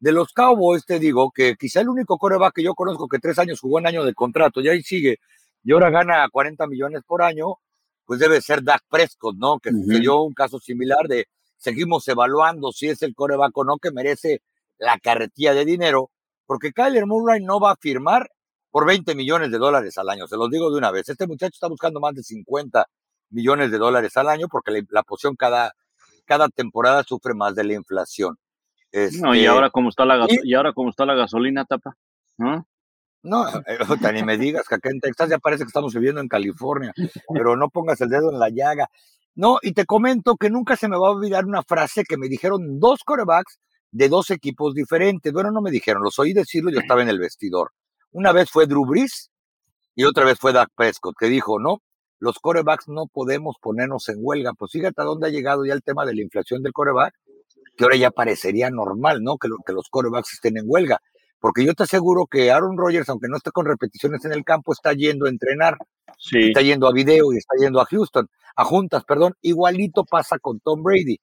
B: De los Cowboys te digo que quizá el único coreback que yo conozco que tres años jugó un año de contrato y ahí sigue y ahora gana 40 millones por año pues debe ser Dak Prescott, ¿no? Que sucedió un caso similar de seguimos evaluando si es el coreback o no que merece la carretilla de dinero, porque Kyler Murray no va a firmar por 20 millones de dólares al año, se los digo de una vez. Este muchacho está buscando más de 50 millones de dólares al año porque la, la posición cada, cada temporada sufre más de la inflación.
A: No, y este, ahora cómo está la, y, ahora cómo está la gasolina, tapa.
B: ¿no? No, eh, ni me digas que acá en Texas ya parece que estamos viviendo en California, pero no pongas el dedo en la llaga. No, y te comento que nunca se me va a olvidar una frase que me dijeron dos corebacks de dos equipos diferentes. Bueno, no me dijeron, los oí decirlo, yo estaba en el vestidor. Una vez fue Drew Brees y otra vez fue Dak Prescott, que dijo, no, los corebacks no podemos ponernos en huelga. Pues fíjate a dónde ha llegado ya el tema de la inflación del coreback, que ahora ya parecería normal, ¿no? Que, que los corebacks estén en huelga. Porque yo te aseguro que Aaron Rodgers, aunque no esté con repeticiones en el campo, está yendo a entrenar, está yendo a video y está yendo a Houston, a juntas, perdón. Igualito pasa con Tom Brady,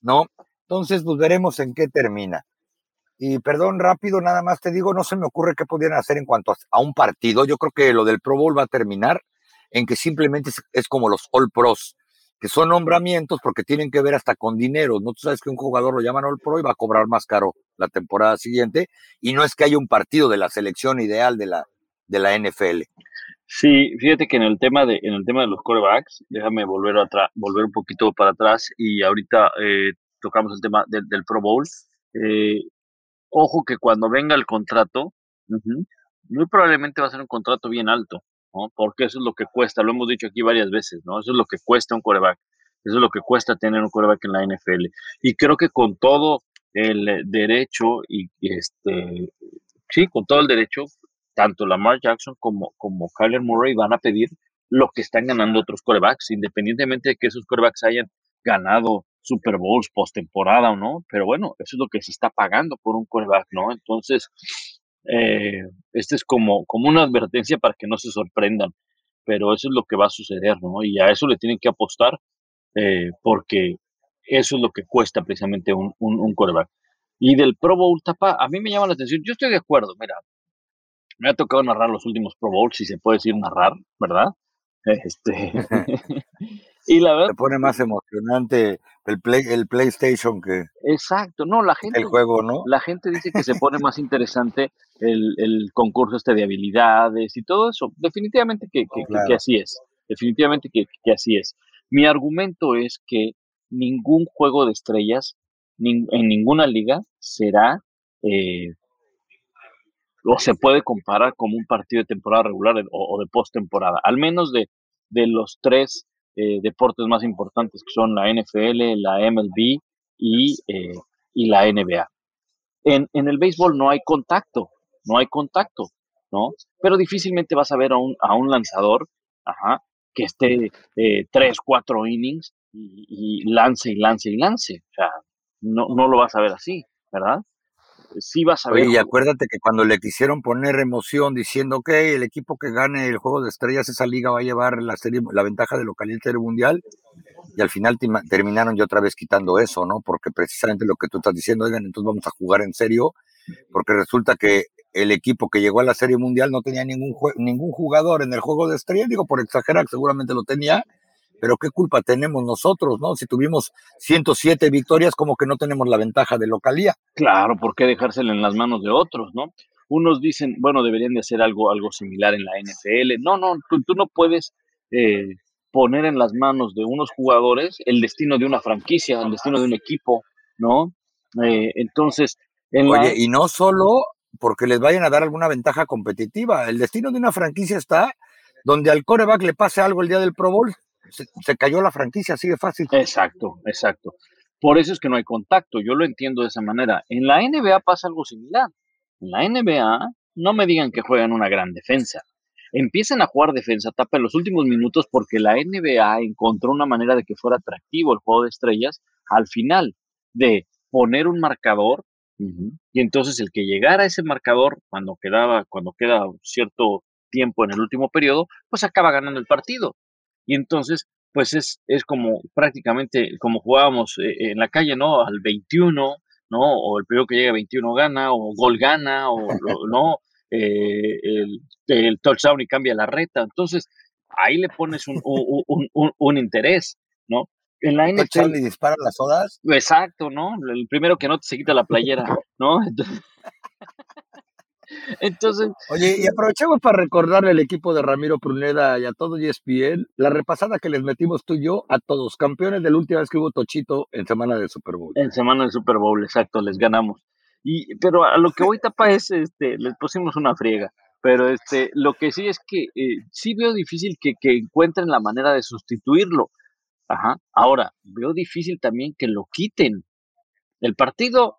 B: ¿no? Entonces, pues veremos en qué termina. Y perdón, rápido, nada más te digo, no se me ocurre qué podrían hacer en cuanto a, un partido. Yo creo que lo del Pro Bowl va a terminar en que simplemente es como los All Pros que son nombramientos porque tienen que ver hasta con dinero. No tú sabes que un jugador lo llaman All Pro y va a cobrar más caro la temporada siguiente, y no es que haya un partido de la selección ideal de la, de la NFL.
A: Sí, fíjate que en el tema de, en el tema de los corebacks, déjame volver atrás, volver un poquito para atrás, y ahorita eh, tocamos el tema del Pro Bowl. Eh, ojo que cuando venga el contrato, muy probablemente va a ser un contrato bien alto. Porque eso es lo que cuesta, lo hemos dicho aquí varias veces, ¿no? Eso es lo que cuesta un coreback, eso es lo que cuesta tener un coreback en la NFL. Y creo que con todo el derecho y este, sí, con todo el derecho, tanto Lamar Jackson como, como Kyler Murray van a pedir lo que están ganando otros corebacks, independientemente de que esos corebacks hayan ganado Super Bowls postemporada o no, pero bueno, eso es lo que se está pagando por un coreback, ¿no? Entonces, eh, este es como, como una advertencia para que no se sorprendan, pero eso es lo que va a suceder, ¿no? Y a eso le tienen que apostar eh, porque eso es lo que cuesta precisamente un, un, coreback. Y del Pro Bowl, tapa, a mí me llama la atención, yo estoy de acuerdo, mira, me ha tocado narrar los últimos Pro Bowls, si se puede decir narrar, ¿verdad? [LAUGHS] Este, [LAUGHS]
B: y la verdad. Se pone más emocionante el, play, el PlayStation que.
A: Exacto, no, la gente.
B: El juego, ¿no?
A: La gente dice que se pone más interesante el, el concurso este de habilidades y todo eso. Definitivamente que, que, así es. Definitivamente que, así es. Mi argumento es que ningún juego de estrellas en ninguna liga será eh, o se puede comparar como un partido de temporada regular o, de postemporada, al menos de, de los tres eh, deportes más importantes que son la NFL, la MLB y, eh, y la NBA. En, en, el béisbol no hay contacto, no hay contacto, ¿no? Pero difícilmente vas a ver a un, a un lanzador ajá, que esté eh, tres, cuatro innings y, y, lance y lance y lance. O sea, no, no lo vas a ver así, ¿verdad? Sí vas a ver.
B: y acuérdate que cuando le quisieron poner emoción diciendo que el equipo que gane el juego de estrellas, esa liga va a llevar la serie, la ventaja de localidad mundial, y al final terminaron ya otra vez quitando eso, ¿no? Porque precisamente lo que tú estás diciendo, oigan, entonces vamos a jugar en serio, porque resulta que el equipo que llegó a la serie mundial no tenía ningún, ningún jugador en el juego de estrellas, digo por exagerar, seguramente lo tenía, pero qué culpa tenemos nosotros, ¿no? Si tuvimos 107 victorias, como que no tenemos la ventaja de localía.
A: Claro, ¿por qué dejársela en las manos de otros, no? Unos dicen, bueno, deberían de hacer algo, algo similar en la NFL. No, no, tú, no puedes eh, poner en las manos de unos jugadores el destino de una franquicia, el destino de un equipo, ¿no? Eh, entonces,
B: en Oye, y no solo porque les vayan a dar alguna ventaja competitiva, el destino de una franquicia está donde al coreback le pase algo el día del Pro Bowl se, cayó la franquicia así de fácil.
A: Exacto, exacto. Por eso es que no hay contacto, yo lo entiendo de esa manera. En la NBA pasa algo similar. En la NBA no me digan que juegan una gran defensa. Empiezan a jugar defensa, tapa en los últimos minutos porque la NBA encontró una manera de que fuera atractivo el juego de estrellas al final de poner un marcador y entonces el que llegara a ese marcador cuando quedaba cuando queda cierto tiempo en el último periodo, pues acaba ganando el partido. Y entonces, pues es, es como prácticamente como jugábamos eh, en la calle, ¿no? Al 21, ¿no? O el primero que llega a 21 gana, o gol gana, o, ¿no? Eh, el, el touchdown y cambia la reta. Entonces, ahí le pones un, un, interés, ¿no?
B: En la NFL. le disparan las odas?
A: Exacto, ¿no? El primero que no te se quita la playera, ¿no? [LAUGHS] Entonces, entonces.
B: Oye, y aprovechemos para recordarle al equipo de Ramiro Pruneda y a todo ESPN la repasada que les metimos tú y yo a todos, campeones de la última vez que hubo Tochito en semana de Super Bowl.
A: En semana de Super Bowl, exacto, les ganamos. Y, pero a lo que voy tapa es, este, les pusimos una friega. Pero este, lo que sí es que eh, sí veo difícil que, que encuentren la manera de sustituirlo. Ajá. Ahora, veo difícil también que lo quiten. El partido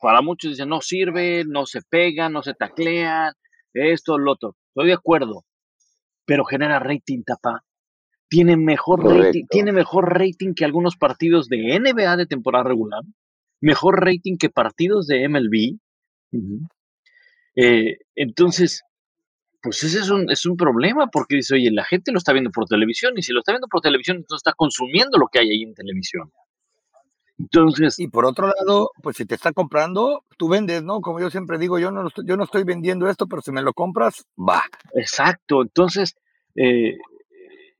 A: para muchos dicen, no sirve, no se pegan, no se taclean, esto, lo otro. Estoy de acuerdo, pero genera rating, tapa. Tiene mejor, rating, tiene mejor rating que algunos partidos de NBA de temporada regular, mejor rating que partidos de MLB. Eh, entonces, pues ese es un, es un problema, porque dice, oye, la gente lo está viendo por televisión, y si lo está viendo por televisión, entonces está consumiendo lo que hay ahí en televisión. Entonces.
B: Y por otro lado, pues si te está comprando, tú vendes, ¿no? Como yo siempre digo, yo no, yo no estoy vendiendo esto, pero si me lo compras, va.
A: Exacto. Entonces, eh,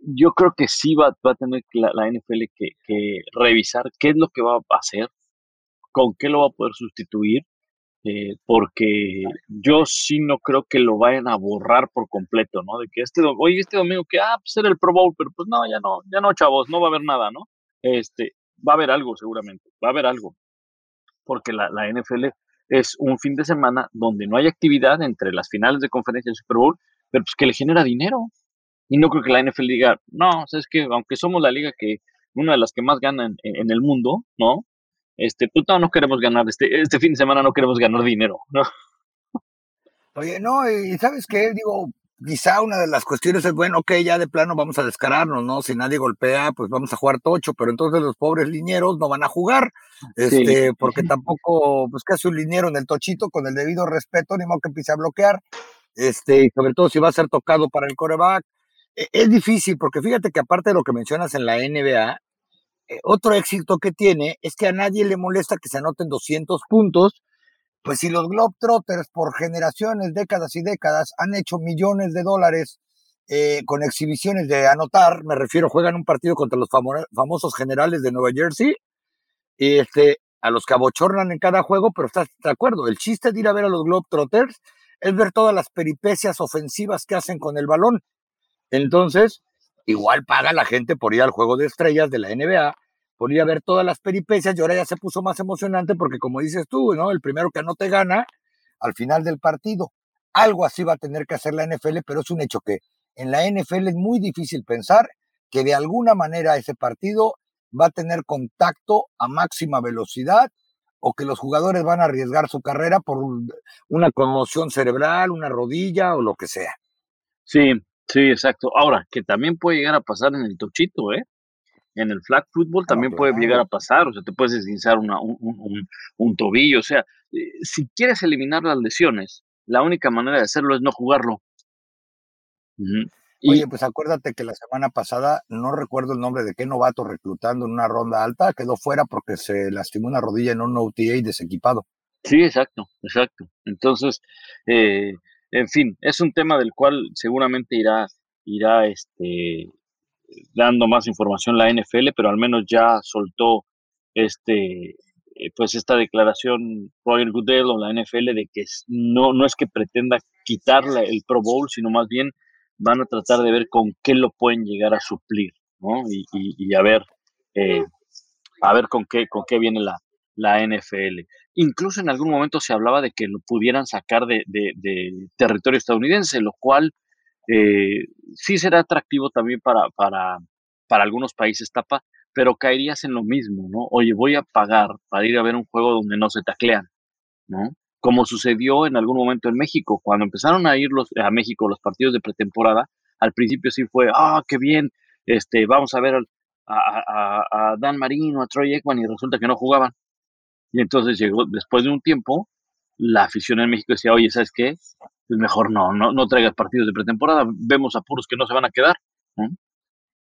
A: yo creo que sí va, va a tener la, la NFL que, que, revisar qué es lo que va a hacer, con qué lo va a poder sustituir, eh, porque yo sí no creo que lo vayan a borrar por completo, ¿no? De que este, oye, este domingo que, ah, pues era el Pro Bowl, pero pues no, ya no, ya no, chavos, no va a haber nada, ¿no? Este, va a haber algo seguramente, va a haber algo, porque la, la NFL es un fin de semana donde no hay actividad entre las finales de conferencia y Super Bowl, pero pues que le genera dinero. Y no creo que la NFL diga, no, es que aunque somos la liga que, una de las que más ganan en, el mundo, ¿no? Este, pues no, no queremos ganar, este, este fin de semana no queremos ganar dinero, ¿no?
B: Oye, no, y sabes qué, digo, quizá una de las cuestiones es, bueno, ok, ya de plano vamos a descararnos, ¿no? Si nadie golpea, pues vamos a jugar tocho, pero entonces los pobres linieros no van a jugar, este, porque tampoco, pues, ¿qué hace un liniero en el tochito con el debido respeto, ni modo que empiece a bloquear? Este, y sobre todo si va a ser tocado para el coreback. E, es difícil, porque fíjate que aparte de lo que mencionas en la NBA, eh, otro éxito que tiene es que a nadie le molesta que se anoten 200 puntos, pues si los Globetrotters por generaciones, décadas y décadas han hecho millones de dólares eh, con exhibiciones de anotar, me refiero, juegan un partido contra los famosos generales de Nueva Jersey, y este, a los que abochornan en cada juego, pero estás de acuerdo, el chiste de ir a ver a los Globetrotters es ver todas las peripecias ofensivas que hacen con el balón. Entonces, igual paga la gente por ir al juego de estrellas de la NBA, ponía a ver todas las peripecias y ahora ya se puso más emocionante porque como dices tú, ¿no? El primero que no te gana al final del partido. Algo así va a tener que hacer la NFL, pero es un hecho que en la NFL es muy difícil pensar que de alguna manera ese partido va a tener contacto a máxima velocidad o que los jugadores van a arriesgar su carrera por una conmoción cerebral, una rodilla o lo que sea.
A: Sí, sí, exacto. Ahora, que también puede llegar a pasar en el tochito, ¿eh? En el flag football también puede llegar a pasar, o sea, te puedes deslizar un, un, tobillo, o sea, eh, si quieres eliminar las lesiones, la única manera de hacerlo es no jugarlo.
B: Oye, pues acuérdate que la semana pasada, no recuerdo el nombre de qué novato reclutando en una ronda alta, quedó fuera porque se lastimó una rodilla en un OTA desequipado.
A: Sí, exacto, exacto. Entonces, eh, en fin, es un tema del cual seguramente irá, irá este, dando más información la NFL, pero al menos ya soltó este eh, pues esta declaración Roger Goodell o la NFL de que no, no es que pretenda quitarle el Pro Bowl, sino más bien van a tratar de ver con qué lo pueden llegar a suplir, ¿no? Y, y, a ver, eh, a ver con qué, con qué viene la, la NFL. Incluso en algún momento se hablaba de que lo pudieran sacar de, de, de territorio estadounidense, lo cual eh, sí será atractivo también para, para, para algunos países tapa, pero caerías en lo mismo, ¿no? Oye, voy a pagar para ir a ver un juego donde no se taclean, ¿no? Como sucedió en algún momento en México, cuando empezaron a ir los, a México los partidos de pretemporada, al principio sí fue, ah, qué bien, este, vamos a ver a, a, a, Dan Marino, a Troy Ekman, y resulta que no jugaban. Y entonces llegó, después de un tiempo, la afición en México decía, oye, ¿sabes qué? Mejor no, no, no traigas partidos de pretemporada, vemos apuros que no se van a quedar.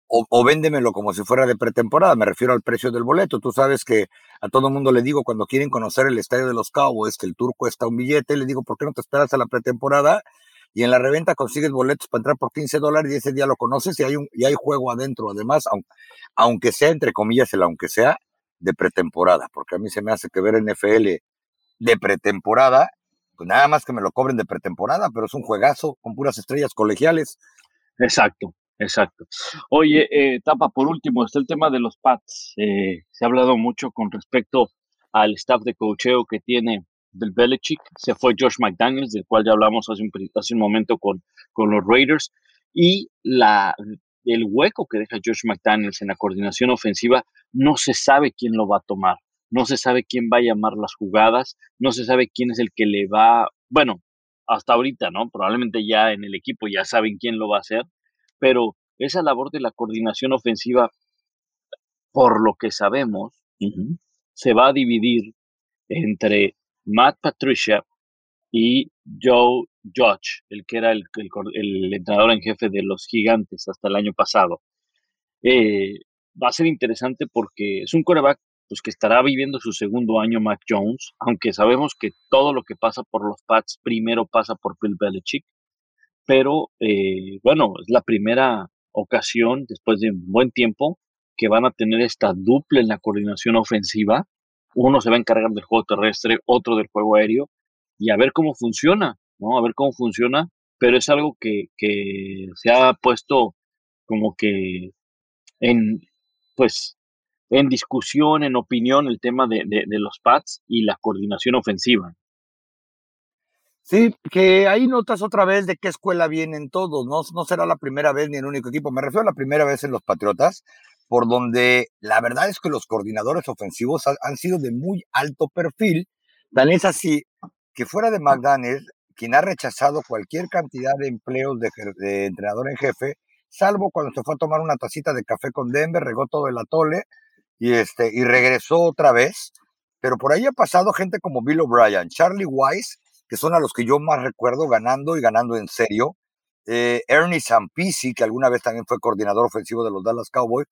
B: O, véndemelo como si fuera de pretemporada, me refiero al precio del boleto. Tú sabes que a todo mundo le digo cuando quieren conocer el estadio de los Cowboys que el tour cuesta un billete, le digo, ¿por qué no te esperas a la pretemporada? y en la reventa consigues boletos para entrar por 15 dólares y ese día lo conoces y hay, un, y hay juego adentro, además, aunque, sea, entre comillas, el aunque sea, de pretemporada, porque a mí se me hace que ver NFL de pretemporada, pues nada más que me lo cobren de pretemporada, pero es un juegazo con puras estrellas colegiales.
A: Exacto, exacto. Oye, eh, Tapa, por último, está el tema de los Pats. Eh, se ha hablado mucho con respecto al staff de cocheo que tiene del Belichick, se fue Josh McDaniels, del cual ya hablamos hace un, hace un momento con, con los Raiders, y la, el hueco que deja Josh McDaniels en la coordinación ofensiva, no se sabe quién lo va a tomar, no se sabe quién va a llamar las jugadas, no se sabe quién es el que le va, bueno, hasta ahorita, ¿no? Probablemente ya en el equipo ya saben quién lo va a hacer, pero esa labor de la coordinación ofensiva, por lo que sabemos, se va a dividir entre Matt Patricia y Joe Judge, el que era el, entrenador en jefe de los gigantes hasta el año pasado. Eh, va a ser interesante porque es un coreback pues, que estará viviendo su segundo año Mac Jones, aunque sabemos que todo lo que pasa por los Pats primero pasa por Bill Belichick, pero eh, bueno, es la primera ocasión después de un buen tiempo que van a tener esta dupla en la coordinación ofensiva uno se va a encargar del juego terrestre, otro del juego aéreo, y a ver cómo funciona, ¿no? A ver cómo funciona, pero es algo que, se ha puesto como que en, pues, en discusión, en opinión, el tema de, los pads y la coordinación ofensiva.
B: Sí, que ahí notas otra vez de qué escuela vienen todos, ¿no? No será la primera vez ni el único equipo. Me refiero a la primera vez en los Patriotas, por donde la verdad es que los coordinadores ofensivos han sido de muy alto perfil. Tan es así que fuera de McDaniel, quien ha rechazado cualquier cantidad de empleos de, entrenador en jefe, salvo cuando se fue a tomar una tacita de café con Denver, regó todo el atole y, este, y regresó otra vez. Pero por ahí ha pasado gente como Bill O'Brien, Charlie Weiss, que son a los que yo más recuerdo ganando y ganando en serio. Eh, Ernie Sampisi, que alguna vez también fue coordinador ofensivo de los Dallas Cowboys,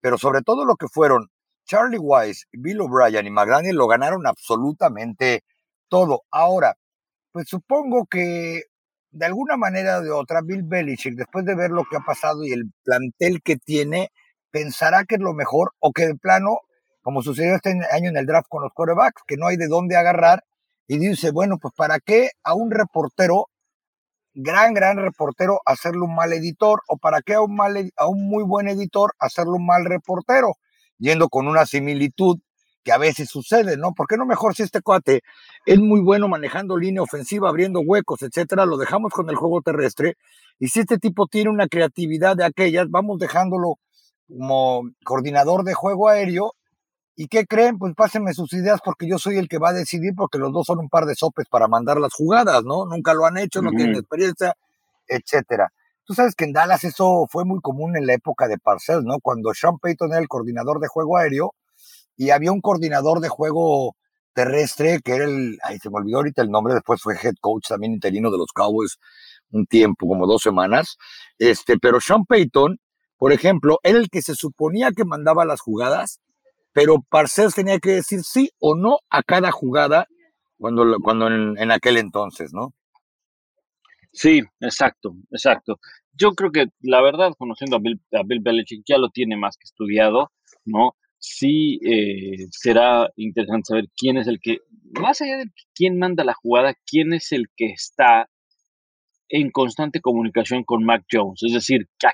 B: pero sobre todo lo que fueron Charlie Weiss, Bill O'Brien y McDaniel lo ganaron absolutamente todo. Ahora, pues supongo que de alguna manera o de otra, Bill Belichick, después de ver lo que ha pasado y el plantel que tiene, pensará que es lo mejor o que de plano, como sucedió este año en el draft con los quarterbacks, que no hay de dónde agarrar, y dice, bueno, pues ¿para qué a un reportero gran, gran reportero hacerle un mal editor o para qué a un, mal, a un muy buen editor hacerle un mal reportero, yendo con una similitud que a veces sucede, ¿no? ¿Por qué no mejor si este cuate es muy bueno manejando línea ofensiva, abriendo huecos, etcétera, lo dejamos con el juego terrestre? Y si este tipo tiene una creatividad de aquellas, vamos dejándolo como coordinador de juego aéreo ¿Y qué creen? Pues pásenme sus ideas porque yo soy el que va a decidir porque los dos son un par de sopes para mandar las jugadas, ¿no? Nunca lo han hecho, no tienen experiencia, etcétera. Tú sabes que en Dallas eso fue muy común en la época de Parcells, ¿no? Cuando Sean Payton era el coordinador de juego aéreo y había un coordinador de juego terrestre que era el, ay, se me olvidó ahorita el nombre, después fue head coach también interino de los Cowboys un tiempo, como dos semanas, este, pero Sean Payton, por ejemplo, era el que se suponía que mandaba las jugadas pero Parcells tenía que decir sí o no a cada jugada cuando, cuando en, aquel entonces, ¿no?
A: Sí, exacto, exacto. Yo creo que la verdad, conociendo a Bill, a Bill Belichick, ya lo tiene más que estudiado, ¿no? Sí eh, será interesante saber quién es el que, más allá de quién manda la jugada, quién es el que está en constante comunicación con Mac Jones. Es decir, a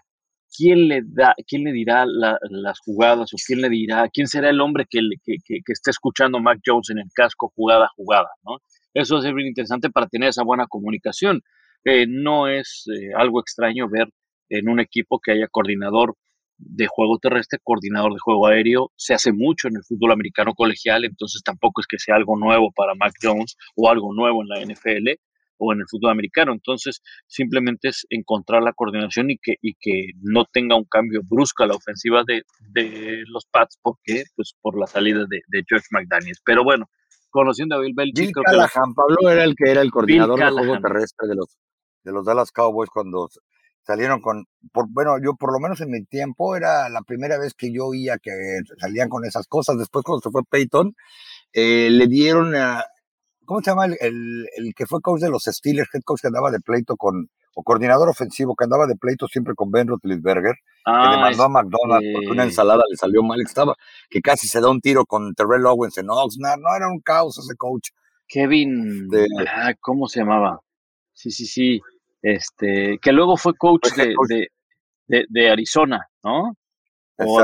A: quién le da, quién le dirá las jugadas o quién le dirá, quién será el hombre que, que, que, esté escuchando Mac Jones en el casco jugada a jugada, ¿no? Eso es bien interesante para tener esa buena comunicación. Eh, no es eh, algo extraño ver en un equipo que haya coordinador de juego terrestre, coordinador de juego aéreo. Se hace mucho en el fútbol americano colegial, entonces tampoco es que sea algo nuevo para Mac Jones o algo nuevo en la NFL o en el fútbol americano. Entonces, simplemente es encontrar la coordinación y que, y que no tenga un cambio brusco a la ofensiva de, de los Pats, porque pues por la salida de, de George McDaniels. Pero bueno, conociendo a Bill Belichick,
B: Bill Callahan, Pablo era el que era el coordinador del juego terrestre de los, de los Dallas Cowboys cuando salieron con, por, bueno, yo por lo menos en mi tiempo era la primera vez que yo oía que salían con esas cosas. Después cuando se fue Peyton, eh, le dieron a, ¿cómo se llama? El, el, que fue coach de los Steelers, head coach que andaba de pleito con, o coordinador ofensivo que andaba de pleito siempre con Ben Roethlisberger, que le ah, mandó a McDonald's porque una ensalada le salió mal, estaba, que casi se da un tiro con Terrell Owens en Oxnard, no era un caos ese coach.
A: Kevin, ah, ¿cómo se llamaba? Sí, sí, sí, este, que luego fue coach, de, de, de, Arizona, ¿no? O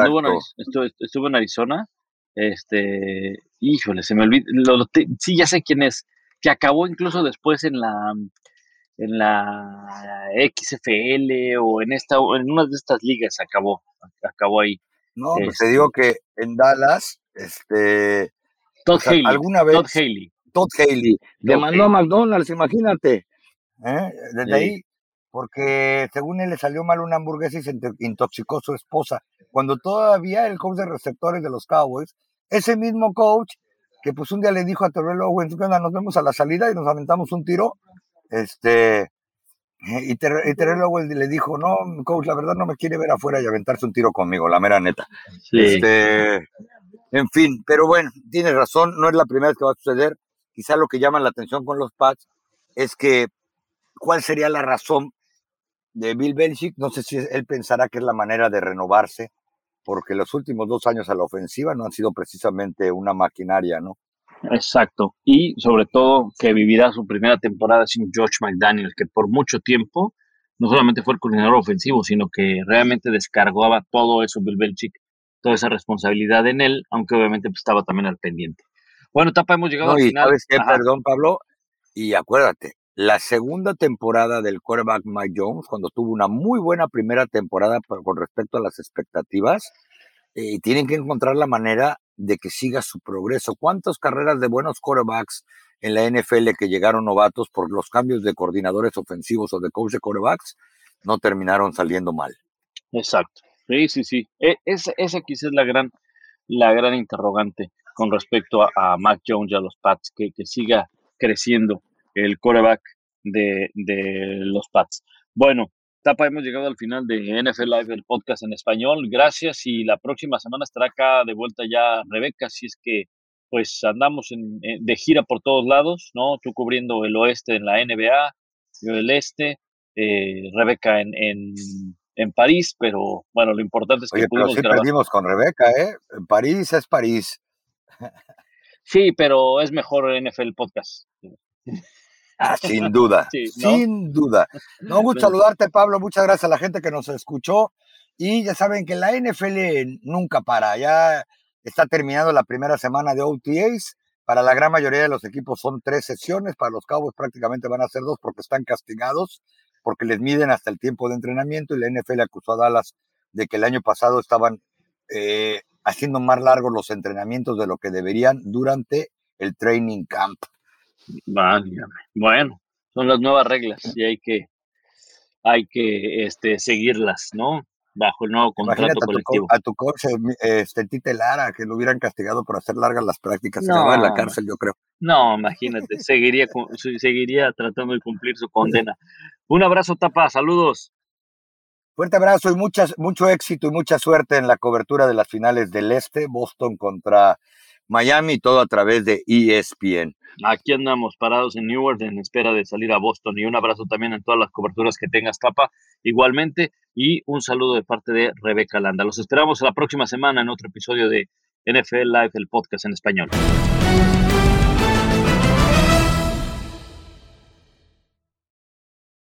A: estuvo, estuvo en Arizona este, híjole, se me olvidó. sí, ya sé quién es. Que acabó incluso después en la en la XFL o en esta en una de estas ligas acabó acabó ahí.
B: No, pues te digo que en Dallas, este
A: Todd Haley,
B: alguna vez
A: Todd Haley.
B: Todd Haley demandó a McDonald's, imagínate. ¿eh? Desde ahí, porque según él le salió mal una hamburguesa y se intoxicó su esposa. Cuando todavía el coach de receptores de los Cowboys ese mismo coach que pues un día le dijo a Terrell Owens, nos vemos a la salida y nos aventamos un tiro, este, y, Terrell Owens le dijo, no, coach, la verdad no me quiere ver afuera y aventarse un tiro conmigo, la mera neta. Este, en fin, pero bueno, tienes razón, no es la primera vez que va a suceder. Quizá lo que llama la atención con los Pats es que, ¿cuál sería la razón de Bill Belichick? No sé si él pensará que es la manera de renovarse porque los últimos dos años a la ofensiva no han sido precisamente una maquinaria, ¿no?
A: Exacto. Y sobre todo que vivirá su primera temporada sin George McDaniel, que por mucho tiempo no solamente fue el coordinador ofensivo, sino que realmente descargaba todo eso Bill Belichick, toda esa responsabilidad en él, aunque obviamente pues, estaba también al pendiente. Bueno, Tapa, hemos llegado al final.
B: ¿Sabes qué? Perdón, Pablo. Y acuérdate, la segunda temporada del quarterback Mike Jones, cuando tuvo una muy buena primera temporada con respecto a las expectativas, eh, tienen que encontrar la manera de que siga su progreso. ¿Cuántas carreras de buenos quarterbacks en la NFL que llegaron novatos por los cambios de coordinadores ofensivos o de coach de quarterbacks no terminaron saliendo mal?
A: Exacto. Sí, sí, sí. Esa, esa quizás es la gran, la gran interrogante con respecto a, a Mac Jones y a los Pats, que, que siga creciendo el coreback de, los Pats. Bueno, Tapa, hemos llegado al final de NFL Live, el podcast en español. Gracias y la próxima semana estará acá de vuelta ya Rebeca, si es que pues andamos en, de gira por todos lados, ¿no? Tú cubriendo el oeste en la NBA, yo el este, eh, Rebeca en, en, París, pero bueno, lo importante es que
B: Oye, pero sí perdimos con Rebeca, ¿eh? París es París.
A: Sí, pero es mejor NFL podcast. [LAUGHS]
B: Ah, [LAUGHS] sin duda, sin duda. No, gusto saludarte, Pablo. Muchas gracias a la gente que nos escuchó. Y ya saben que la NFL nunca para. Ya está terminando la primera semana de OTAs. Para la gran mayoría de los equipos son tres sesiones. Para los Cowboys prácticamente van a ser dos porque están castigados, porque les miden hasta el tiempo de entrenamiento. Y la NFL acusó a Dallas de que el año pasado estaban eh, haciendo más largos los entrenamientos de lo que deberían durante el training camp.
A: Bueno, son las nuevas reglas y hay que, hay que este, seguirlas, ¿no? Bajo el nuevo contrato colectivo.
B: a tu coach, este, Tite Lara, que lo hubieran castigado por hacer largas las prácticas, se va en la cárcel, yo creo.
A: No, imagínate, seguiría, seguiría tratando de cumplir su condena. Un abrazo, Tapa, saludos.
B: Fuerte abrazo y muchas, mucho éxito y mucha suerte en la cobertura de las finales del Este, Boston contra Miami, todo a través de ESPN.
A: Aquí andamos parados en Newark en espera de salir a Boston y un abrazo también en todas las coberturas que tengas, Tapa, igualmente, y un saludo de parte de Rebeca Landa. Los esperamos la próxima semana en otro episodio de NFL Live, el podcast en español.